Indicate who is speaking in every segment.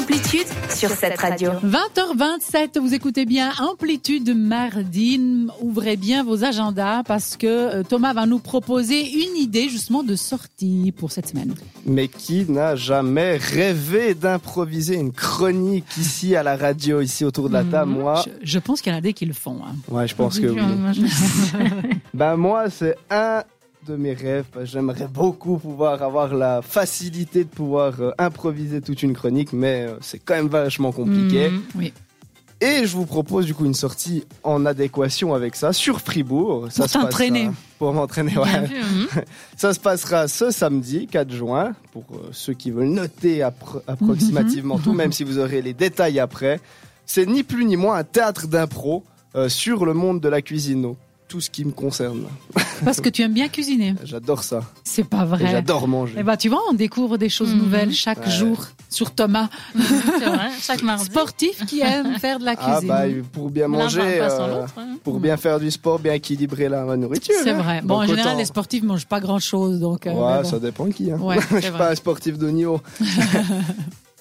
Speaker 1: Amplitude sur cette radio.
Speaker 2: 20h27, vous écoutez bien Amplitude mardi. Ouvrez bien vos agendas parce que euh, Thomas va nous proposer une idée justement de sortie pour cette semaine.
Speaker 3: Mais qui n'a jamais rêvé d'improviser une chronique ici à la radio, ici autour de la table?
Speaker 2: Mhm.
Speaker 3: Moi,
Speaker 2: Je, je pense qu'il y en a des qui le font. hein.
Speaker 3: ouais, je pense que oui. Ben moi, c'est un de mes rêves. J'aimerais beaucoup pouvoir avoir la facilité de pouvoir euh, improviser toute une chronique, mais euh, c'est quand même vachement compliqué.
Speaker 2: Mhm, Oui.
Speaker 3: Et je vous propose du coup une sortie en adéquation avec ça sur Fribourg. Ça
Speaker 2: Pour t'entraîner.
Speaker 3: Pour m'entraîner, ouais. Ça se passera ce samedi 4 juin pour euh, ceux qui veulent noter appro- approximativement tout, même si vous aurez les détails après. C'est ni plus ni moins un théâtre d'impro euh, sur le monde de la cuisine. Tout ce qui me concerne.
Speaker 2: Parce que tu aimes bien cuisiner.
Speaker 3: J'adore ça.
Speaker 2: C'est pas
Speaker 3: Et
Speaker 2: vrai.
Speaker 3: j'adore manger.
Speaker 2: Eh ben, tu vois, on découvre des choses
Speaker 4: Mhm.
Speaker 2: nouvelles chaque
Speaker 3: Ouais.
Speaker 2: jour sur Thomas.
Speaker 4: C'est vrai, chaque mardi.
Speaker 2: Sportif qui aime faire de la
Speaker 3: Ah
Speaker 2: cuisine.
Speaker 3: bah pour bien manger, euh,
Speaker 4: l'autre, hein.
Speaker 3: pour bien faire du sport, bien équilibrer la nourriture.
Speaker 2: C'est
Speaker 3: hein.
Speaker 2: vrai. Bon, en général,
Speaker 3: autant-
Speaker 2: les sportifs mangent pas grand chose, donc. euh,
Speaker 3: Ouais,
Speaker 2: bon.
Speaker 3: ça dépend qui. Hein.
Speaker 2: Ouais,
Speaker 3: je
Speaker 2: c'est
Speaker 3: suis pas un sportif de niveau.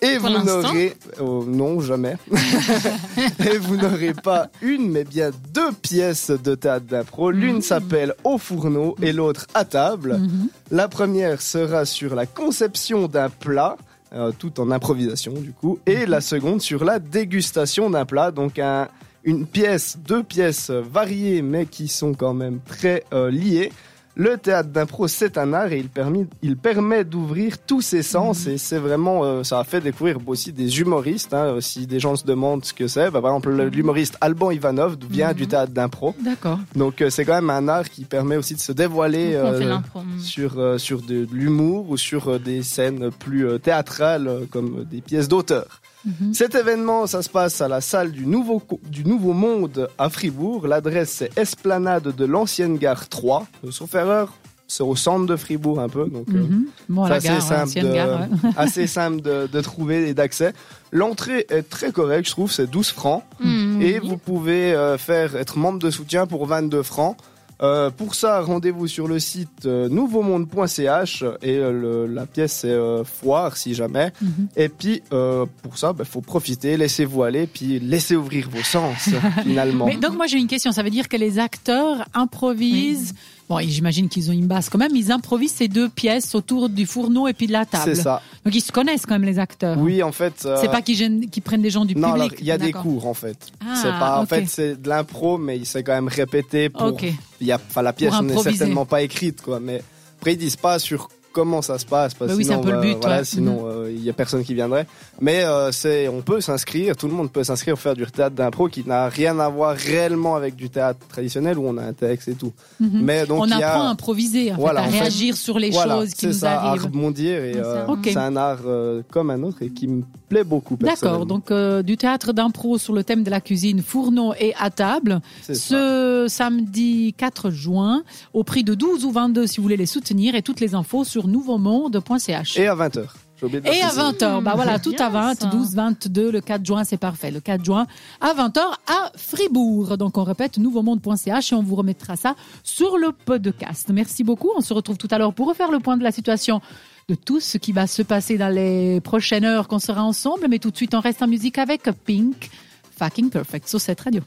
Speaker 3: Et
Speaker 4: Pour
Speaker 3: vous n'aurez, oh, non jamais. Et vous n'aurez pas une, mais bien deux pièces de théâtre d'impro. L'une s'appelle Au fourneau et l'autre à table.
Speaker 2: Mhm.
Speaker 3: La première sera sur la conception d'un plat, euh, tout en improvisation du coup, et la seconde sur la dégustation d'un plat, donc un- une pièce, deux pièces variées mais qui sont quand même très euh, liées. Le théâtre d'impro, c'est un art et il, permet, il permet d'ouvrir tous ses sens et c'est vraiment, euh, ça a fait découvrir aussi des humoristes. hein, si des gens se demandent ce que c'est, bah, par exemple le- l'humoriste Alban Ivanov vient du théâtre d'impro.
Speaker 2: D'accord.
Speaker 3: Donc euh, c'est quand même un art qui permet aussi de se dévoiler euh.
Speaker 4: Mm.
Speaker 3: sur, euh, sur de, de l'humour ou sur euh, des scènes plus euh, théâtrales euh, comme euh, des pièces d'auteur.
Speaker 2: Mhm.
Speaker 3: Cet événement, ça se passe à la salle du Nouveau, du Nouveau Monde à Fribourg. L'adresse c'est Esplanade de l'Ancienne Gare 3. Euh, sauf erreur, c'est au centre de Fribourg un peu. Donc,
Speaker 2: Mhm. Bon,
Speaker 3: c'est
Speaker 2: la
Speaker 3: assez
Speaker 2: gare,
Speaker 3: simple, de,
Speaker 2: gare. ouais.
Speaker 3: assez simple de, de trouver et d'accès. L'entrée est très correcte, je trouve, c'est 12 francs.
Speaker 4: Mm.
Speaker 3: Et vous pouvez euh, faire être membre de soutien pour 22 francs. Euh, pour ça, rendez-vous sur le site euh, nouveaumonde.ch et euh, le- la pièce c'est euh, foire si jamais.
Speaker 2: Mhm.
Speaker 3: Et puis euh, pour ça, il faut profiter, laissez-vous aller, puis laissez ouvrir vos sens finalement.
Speaker 2: Mais donc moi j'ai une question, ça veut dire que les acteurs improvisent. Bon, j'imagine qu'ils ont une base quand même. Ils improvisent ces deux pièces autour du fourneau et puis de la table.
Speaker 3: C'est ça.
Speaker 2: Donc ils se connaissent quand même les acteurs.
Speaker 3: Oui, en fait. euh,
Speaker 2: C'est pas qu'ils prennent des gens du
Speaker 3: non,
Speaker 2: public.
Speaker 3: alors il y a des cours en fait.
Speaker 2: Ah,
Speaker 3: c'est pas, en fait, c'est de l'impro, mais il s'est quand même répété pour.
Speaker 2: Ok.
Speaker 3: Il y a, enfin, la pièce n'est certainement pas écrite, quoi. Mais après, ils disent pas sur comment ça se passe, parce
Speaker 2: Bah
Speaker 3: que
Speaker 2: oui, c'est un
Speaker 3: sinon,
Speaker 2: peu le but,
Speaker 3: voilà,
Speaker 2: ouais.
Speaker 3: Sinon euh, il y a personne qui viendrait. Mais euh, c'est, on peut s'inscrire, tout le monde peut s'inscrire pour faire du théâtre d'impro qui n'a rien à voir réellement avec du théâtre traditionnel où on a un texte et tout.
Speaker 2: Mhm.
Speaker 3: Mais donc
Speaker 2: On apprend à improviser, en
Speaker 3: Voilà,
Speaker 2: fait, à
Speaker 3: en fait,
Speaker 2: réagir sur les
Speaker 3: voilà,
Speaker 2: choses qui nous
Speaker 3: ça, à
Speaker 2: arrivent.
Speaker 3: rebondir et euh,
Speaker 2: Ok.
Speaker 3: c'est un art euh, comme un autre et qui me plaît beaucoup.
Speaker 2: D'accord, donc euh, du théâtre d'impro sur le thème de la cuisine, fourneau et à table,
Speaker 3: C'est ça.
Speaker 2: ce samedi 4 juin, au prix de 12 ou 22 si vous voulez les soutenir, et toutes les infos sur nouveaumonde.ch.
Speaker 3: Et à 20h. J'ai oublié de
Speaker 2: Et à
Speaker 3: préciser.
Speaker 2: 20h, bah voilà, tout à 20,
Speaker 4: ça.
Speaker 2: 12, 22, le 4 juin, c'est parfait. Le 4 juin à 20h à Fribourg. Donc on répète nouveaumonde.ch et on vous remettra ça sur le podcast. Merci beaucoup. On se retrouve tout à l'heure pour refaire le point de la situation de tout ce qui va se passer dans les prochaines heures qu'on sera ensemble. Mais tout de suite, on reste en musique avec Pink, Fucking Perfect sur cette radio.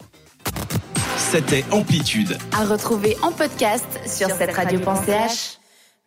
Speaker 5: C'était Amplitude.
Speaker 1: À retrouver en podcast sur cette radio.ch.